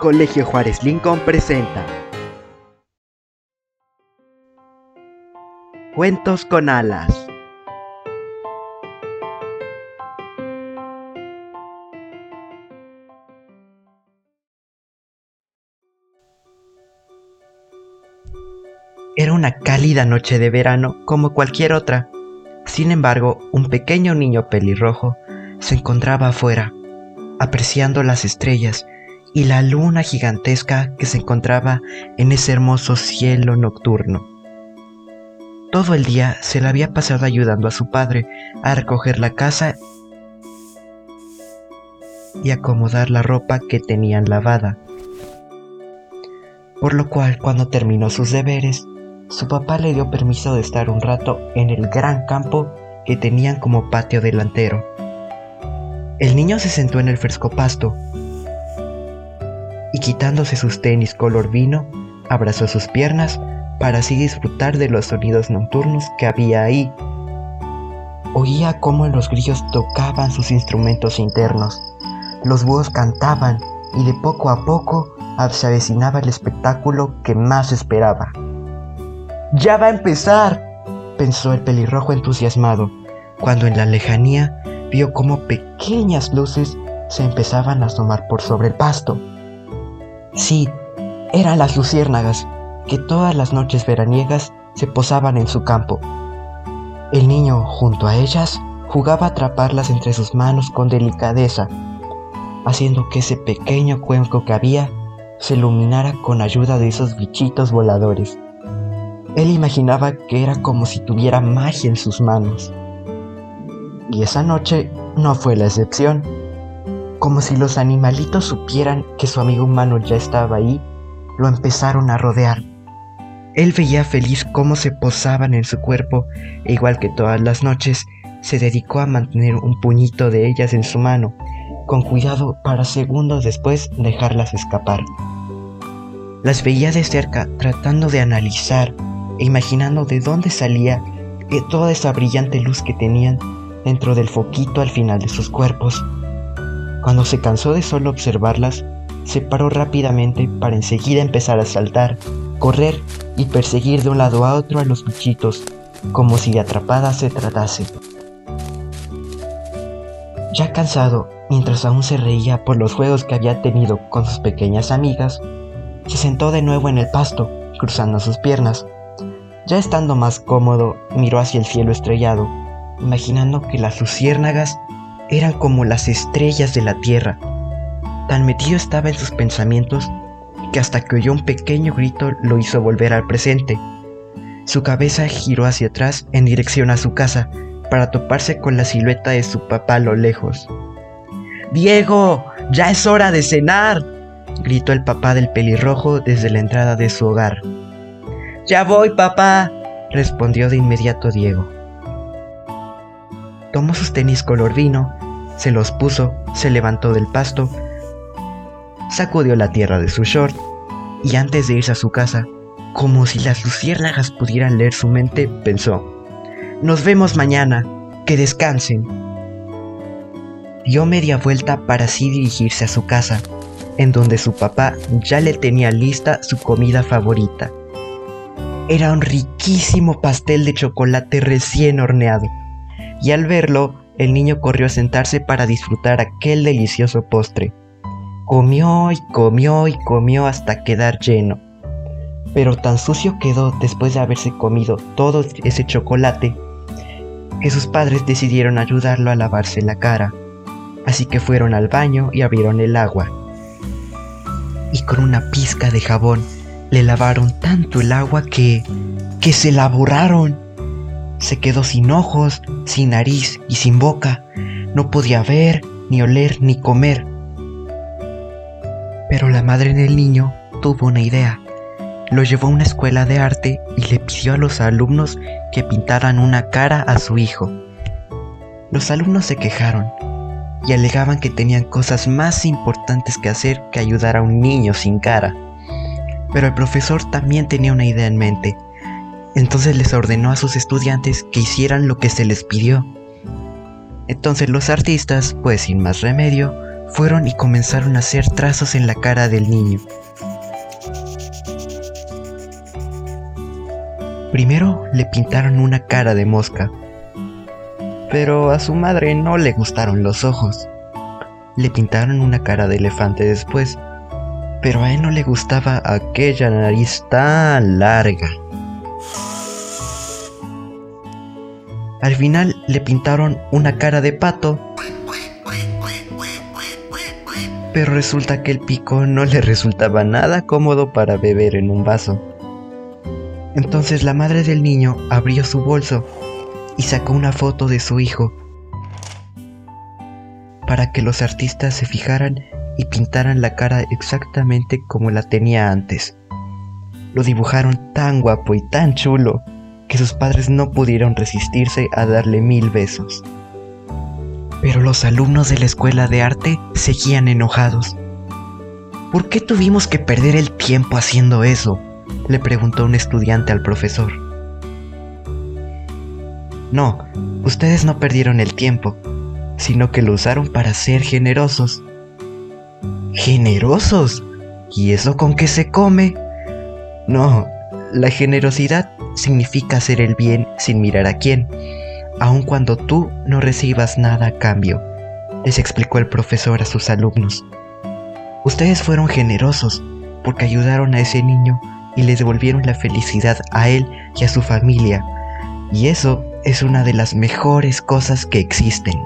Colegio Juárez Lincoln presenta Cuentos con alas. Era una cálida noche de verano como cualquier otra. Sin embargo, un pequeño niño pelirrojo se encontraba afuera, apreciando las estrellas y la luna gigantesca que se encontraba en ese hermoso cielo nocturno. Todo el día se le había pasado ayudando a su padre a recoger la casa y acomodar la ropa que tenían lavada. Por lo cual, cuando terminó sus deberes, su papá le dio permiso de estar un rato en el gran campo que tenían como patio delantero. El niño se sentó en el fresco pasto y quitándose sus tenis color vino, abrazó sus piernas para así disfrutar de los sonidos nocturnos que había ahí. Oía cómo los grillos tocaban sus instrumentos internos, los búhos cantaban y de poco a poco se avecinaba el espectáculo que más esperaba. Ya va a empezar, pensó el pelirrojo entusiasmado, cuando en la lejanía vio cómo pequeñas luces se empezaban a asomar por sobre el pasto. Sí, eran las luciérnagas que todas las noches veraniegas se posaban en su campo. El niño, junto a ellas, jugaba a atraparlas entre sus manos con delicadeza, haciendo que ese pequeño cuenco que había se iluminara con ayuda de esos bichitos voladores. Él imaginaba que era como si tuviera magia en sus manos. Y esa noche no fue la excepción. Como si los animalitos supieran que su amigo humano ya estaba ahí, lo empezaron a rodear. Él veía feliz cómo se posaban en su cuerpo e igual que todas las noches, se dedicó a mantener un puñito de ellas en su mano, con cuidado para segundos después dejarlas escapar. Las veía de cerca tratando de analizar e imaginando de dónde salía toda esa brillante luz que tenían dentro del foquito al final de sus cuerpos. Cuando se cansó de solo observarlas, se paró rápidamente para enseguida empezar a saltar, correr y perseguir de un lado a otro a los bichitos, como si de atrapada se tratase. Ya cansado, mientras aún se reía por los juegos que había tenido con sus pequeñas amigas, se sentó de nuevo en el pasto, cruzando sus piernas, ya estando más cómodo, miró hacia el cielo estrellado, imaginando que las luciérnagas eran como las estrellas de la tierra. Tan metido estaba en sus pensamientos que hasta que oyó un pequeño grito lo hizo volver al presente. Su cabeza giró hacia atrás en dirección a su casa para toparse con la silueta de su papá a lo lejos. Diego, ya es hora de cenar, gritó el papá del pelirrojo desde la entrada de su hogar. Ya voy, papá, respondió de inmediato Diego. Tomó sus tenis color vino, se los puso, se levantó del pasto, sacudió la tierra de su short y antes de irse a su casa, como si las luciérnagas pudieran leer su mente, pensó, Nos vemos mañana, que descansen. Dio media vuelta para así dirigirse a su casa, en donde su papá ya le tenía lista su comida favorita era un riquísimo pastel de chocolate recién horneado, y al verlo, el niño corrió a sentarse para disfrutar aquel delicioso postre. Comió y comió y comió hasta quedar lleno. Pero tan sucio quedó después de haberse comido todo ese chocolate que sus padres decidieron ayudarlo a lavarse la cara. Así que fueron al baño y abrieron el agua. Y con una pizca de jabón le lavaron tanto el agua que... que se la borraron. Se quedó sin ojos, sin nariz y sin boca. No podía ver, ni oler, ni comer. Pero la madre del niño tuvo una idea. Lo llevó a una escuela de arte y le pidió a los alumnos que pintaran una cara a su hijo. Los alumnos se quejaron y alegaban que tenían cosas más importantes que hacer que ayudar a un niño sin cara. Pero el profesor también tenía una idea en mente. Entonces les ordenó a sus estudiantes que hicieran lo que se les pidió. Entonces los artistas, pues sin más remedio, fueron y comenzaron a hacer trazos en la cara del niño. Primero le pintaron una cara de mosca, pero a su madre no le gustaron los ojos. Le pintaron una cara de elefante después, pero a él no le gustaba aquella nariz tan larga. Al final le pintaron una cara de pato, pero resulta que el pico no le resultaba nada cómodo para beber en un vaso. Entonces la madre del niño abrió su bolso y sacó una foto de su hijo para que los artistas se fijaran y pintaran la cara exactamente como la tenía antes. Lo dibujaron tan guapo y tan chulo que sus padres no pudieron resistirse a darle mil besos. Pero los alumnos de la escuela de arte seguían enojados. ¿Por qué tuvimos que perder el tiempo haciendo eso? le preguntó un estudiante al profesor. No, ustedes no perdieron el tiempo, sino que lo usaron para ser generosos. ¿Generosos? ¿Y eso con qué se come? No, la generosidad significa hacer el bien sin mirar a quién, aun cuando tú no recibas nada a cambio, les explicó el profesor a sus alumnos. Ustedes fueron generosos porque ayudaron a ese niño y les devolvieron la felicidad a él y a su familia, y eso es una de las mejores cosas que existen.